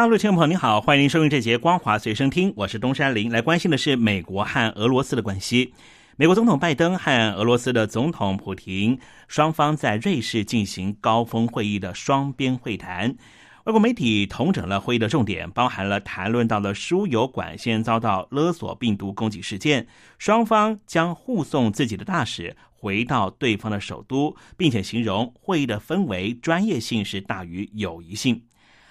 大陆听众朋友您好，欢迎您收听这节《光华随身听》，我是东山林。来关心的是美国和俄罗斯的关系。美国总统拜登和俄罗斯的总统普廷双方在瑞士进行高峰会议的双边会谈。外国媒体统整了会议的重点，包含了谈论到了输油管线遭到勒索病毒攻击事件，双方将护送自己的大使回到对方的首都，并且形容会议的氛围专业性是大于友谊性。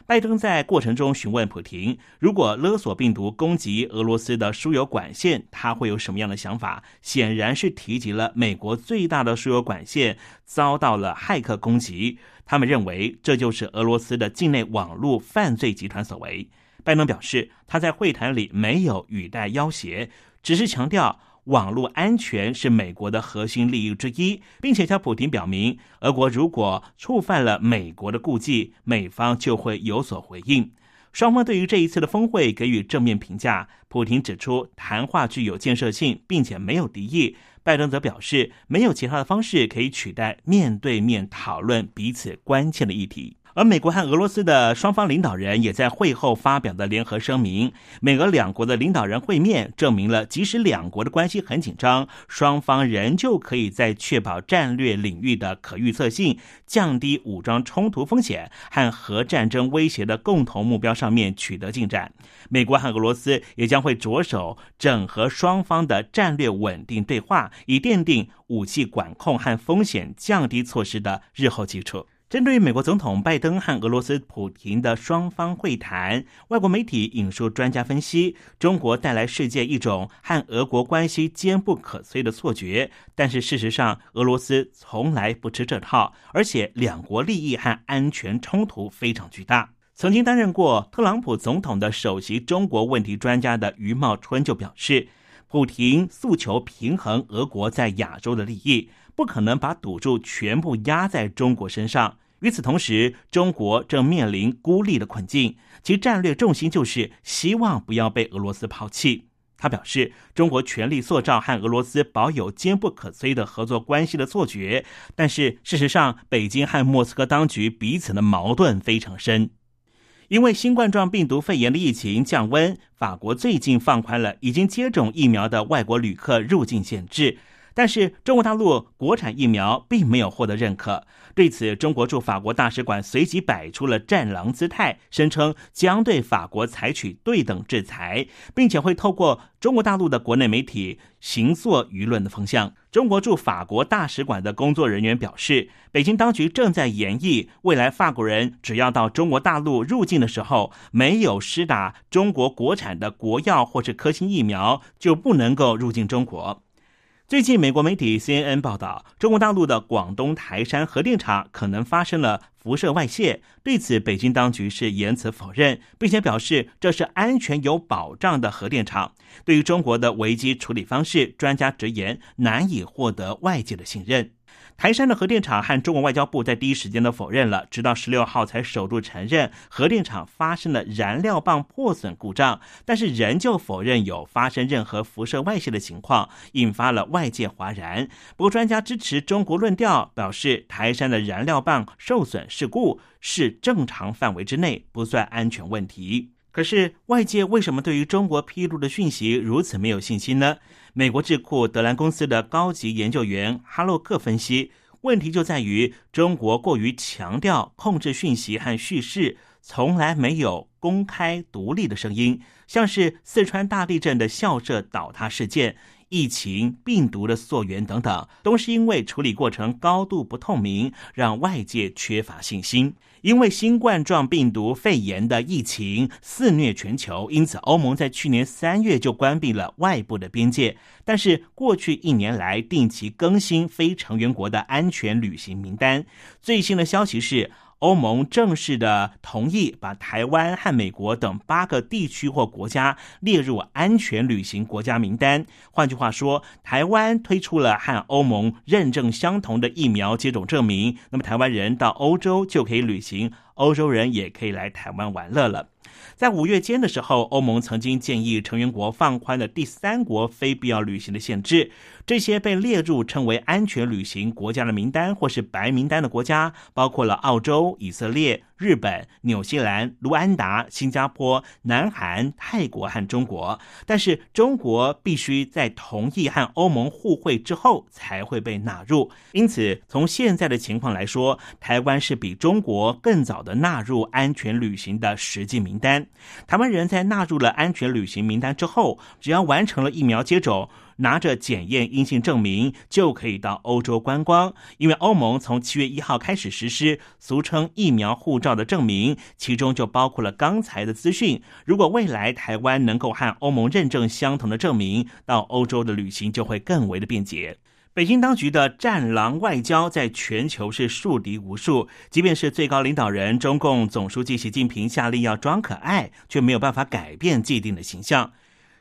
拜登在过程中询问普廷，如果勒索病毒攻击俄罗斯的输油管线，他会有什么样的想法？显然是提及了美国最大的输油管线遭到了骇客攻击。他们认为这就是俄罗斯的境内网络犯罪集团所为。拜登表示，他在会谈里没有语带要挟，只是强调。网络安全是美国的核心利益之一，并且向普京表明，俄国如果触犯了美国的顾忌，美方就会有所回应。双方对于这一次的峰会给予正面评价。普京指出，谈话具有建设性，并且没有敌意。拜登则表示，没有其他的方式可以取代面对面讨论彼此关切的议题。而美国和俄罗斯的双方领导人也在会后发表的联合声明，美俄两国的领导人会面，证明了即使两国的关系很紧张，双方仍旧可以在确保战略领域的可预测性、降低武装冲突风险和核战争威胁的共同目标上面取得进展。美国和俄罗斯也将会着手整合双方的战略稳定对话，以奠定武器管控和风险降低措施的日后基础。针对美国总统拜登和俄罗斯普廷的双方会谈，外国媒体引述专家分析，中国带来世界一种和俄国关系坚不可摧的错觉。但是事实上，俄罗斯从来不吃这套，而且两国利益和安全冲突非常巨大。曾经担任过特朗普总统的首席中国问题专家的余茂春就表示，普廷诉求平衡俄国在亚洲的利益。不可能把赌注全部压在中国身上。与此同时，中国正面临孤立的困境，其战略重心就是希望不要被俄罗斯抛弃。他表示，中国全力塑造和俄罗斯保有坚不可摧的合作关系的错觉，但是事实上，北京和莫斯科当局彼此的矛盾非常深。因为新冠状病毒肺炎的疫情降温，法国最近放宽了已经接种疫苗的外国旅客入境限制。但是中国大陆国产疫苗并没有获得认可，对此，中国驻法国大使馆随即摆出了战狼姿态，声称将对法国采取对等制裁，并且会透过中国大陆的国内媒体行作舆论的风向。中国驻法国大使馆的工作人员表示，北京当局正在研议，未来法国人只要到中国大陆入境的时候，没有施打中国国产的国药或是科兴疫苗，就不能够入境中国。最近，美国媒体 CNN 报道，中国大陆的广东台山核电厂可能发生了辐射外泄。对此，北京当局是言辞否认，并且表示这是安全有保障的核电厂。对于中国的危机处理方式，专家直言难以获得外界的信任。台山的核电厂和中国外交部在第一时间都否认了，直到十六号才首度承认核电厂发生了燃料棒破损故障，但是仍旧否认有发生任何辐射外泄的情况，引发了外界哗然。不过，专家支持中国论调，表示台山的燃料棒受损事故是正常范围之内，不算安全问题。可是，外界为什么对于中国披露的讯息如此没有信心呢？美国智库德兰公司的高级研究员哈洛克分析，问题就在于中国过于强调控制讯息和叙事，从来没有公开独立的声音，像是四川大地震的校舍倒塌事件。疫情、病毒的溯源等等，都是因为处理过程高度不透明，让外界缺乏信心。因为新冠状病毒肺炎的疫情肆虐全球，因此欧盟在去年三月就关闭了外部的边界。但是过去一年来，定期更新非成员国的安全旅行名单。最新的消息是。欧盟正式的同意把台湾和美国等八个地区或国家列入安全旅行国家名单。换句话说，台湾推出了和欧盟认证相同的疫苗接种证明，那么台湾人到欧洲就可以旅行，欧洲人也可以来台湾玩乐了。在五月间的时候，欧盟曾经建议成员国放宽了第三国非必要旅行的限制。这些被列入称为安全旅行国家的名单或是白名单的国家，包括了澳洲、以色列、日本、纽西兰、卢安达、新加坡、南韩、泰国和中国。但是中国必须在同意和欧盟互惠之后才会被纳入。因此，从现在的情况来说，台湾是比中国更早的纳入安全旅行的实际名单。台湾人在纳入了安全旅行名单之后，只要完成了疫苗接种。拿着检验阴性证明就可以到欧洲观光，因为欧盟从七月一号开始实施俗称疫苗护照的证明，其中就包括了刚才的资讯。如果未来台湾能够和欧盟认证相同的证明，到欧洲的旅行就会更为的便捷。北京当局的战狼外交在全球是树敌无数，即便是最高领导人中共总书记习近平下令要装可爱，却没有办法改变既定的形象。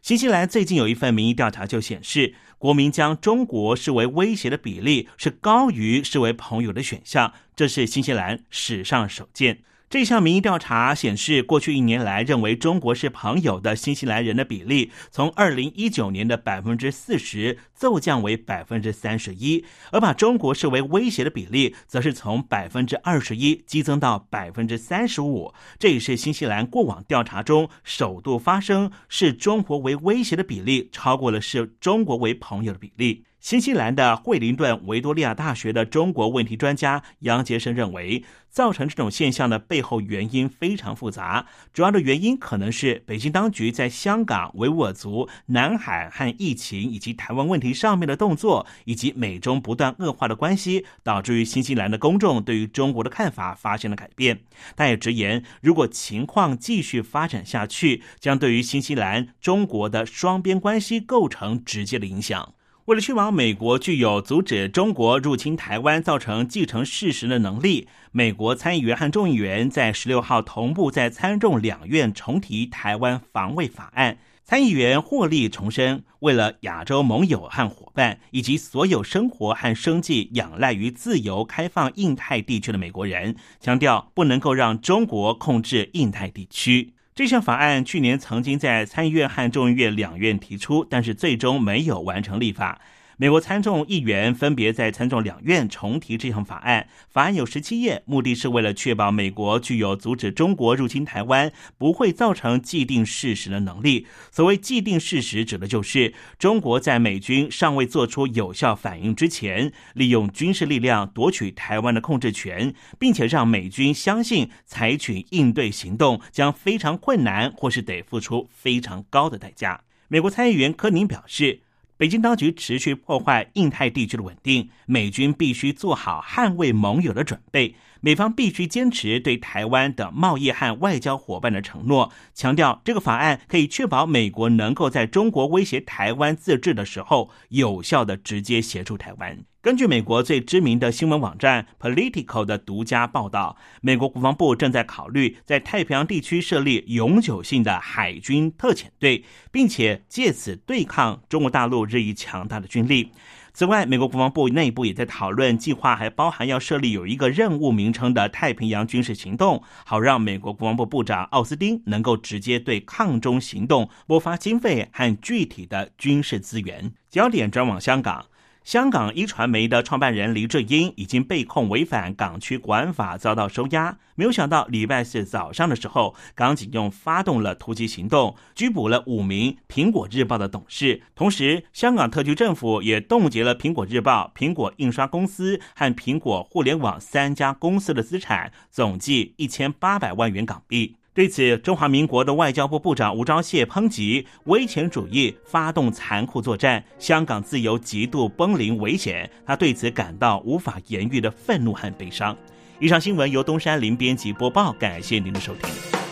新西兰最近有一份民意调查就显示，国民将中国视为威胁的比例是高于视为朋友的选项，这是新西兰史上首见。这项民意调查显示，过去一年来，认为中国是朋友的新西兰人的比例，从二零一九年的百分之四十骤降为百分之三十一，而把中国视为威胁的比例，则是从百分之二十一激增到百分之三十五。这也是新西兰过往调查中首度发生，视中国为威胁的比例超过了视中国为朋友的比例。新西兰的惠灵顿维多利亚大学的中国问题专家杨杰生认为，造成这种现象的背后原因非常复杂。主要的原因可能是北京当局在香港、维吾尔族、南海和疫情以及台湾问题上面的动作，以及美中不断恶化的关系，导致于新西兰的公众对于中国的看法发生了改变。他也直言，如果情况继续发展下去，将对于新西兰中国的双边关系构成直接的影响。为了确保美国具有阻止中国入侵台湾造成继承事实的能力，美国参议员和众议员在十六号同步在参众两院重提台湾防卫法案。参议员霍利重申，为了亚洲盟友和伙伴，以及所有生活和生计仰赖于自由开放印太地区的美国人，强调不能够让中国控制印太地区。这项法案去年曾经在参议院和众议院两院提出，但是最终没有完成立法。美国参众议员分别在参众两院重提这项法案，法案有十七页，目的是为了确保美国具有阻止中国入侵台湾不会造成既定事实的能力。所谓既定事实，指的就是中国在美军尚未做出有效反应之前，利用军事力量夺取台湾的控制权，并且让美军相信采取应对行动将非常困难，或是得付出非常高的代价。美国参议员柯宁表示。北京当局持续破坏印太地区的稳定，美军必须做好捍卫盟友的准备。美方必须坚持对台湾的贸易和外交伙伴的承诺，强调这个法案可以确保美国能够在中国威胁台湾自治的时候，有效的直接协助台湾。根据美国最知名的新闻网站 Political 的独家报道，美国国防部正在考虑在太平洋地区设立永久性的海军特遣队，并且借此对抗中国大陆日益强大的军力。此外，美国国防部内部也在讨论计划，还包含要设立有一个任务名称的太平洋军事行动，好让美国国防部部长奥斯汀能够直接对抗中行动拨发经费和具体的军事资源。焦点转往香港。香港一传媒的创办人黎智英已经被控违反港区国安法，遭到收押。没有想到礼拜四早上的时候，港警用发动了突击行动，拘捕了五名苹果日报的董事。同时，香港特区政府也冻结了苹果日报、苹果印刷公司和苹果互联网三家公司的资产，总计一千八百万元港币。对此，中华民国的外交部部长吴钊燮抨击威权主义发动残酷作战，香港自由极度崩临危险。他对此感到无法言喻的愤怒和悲伤。以上新闻由东山林编辑播报，感谢您的收听。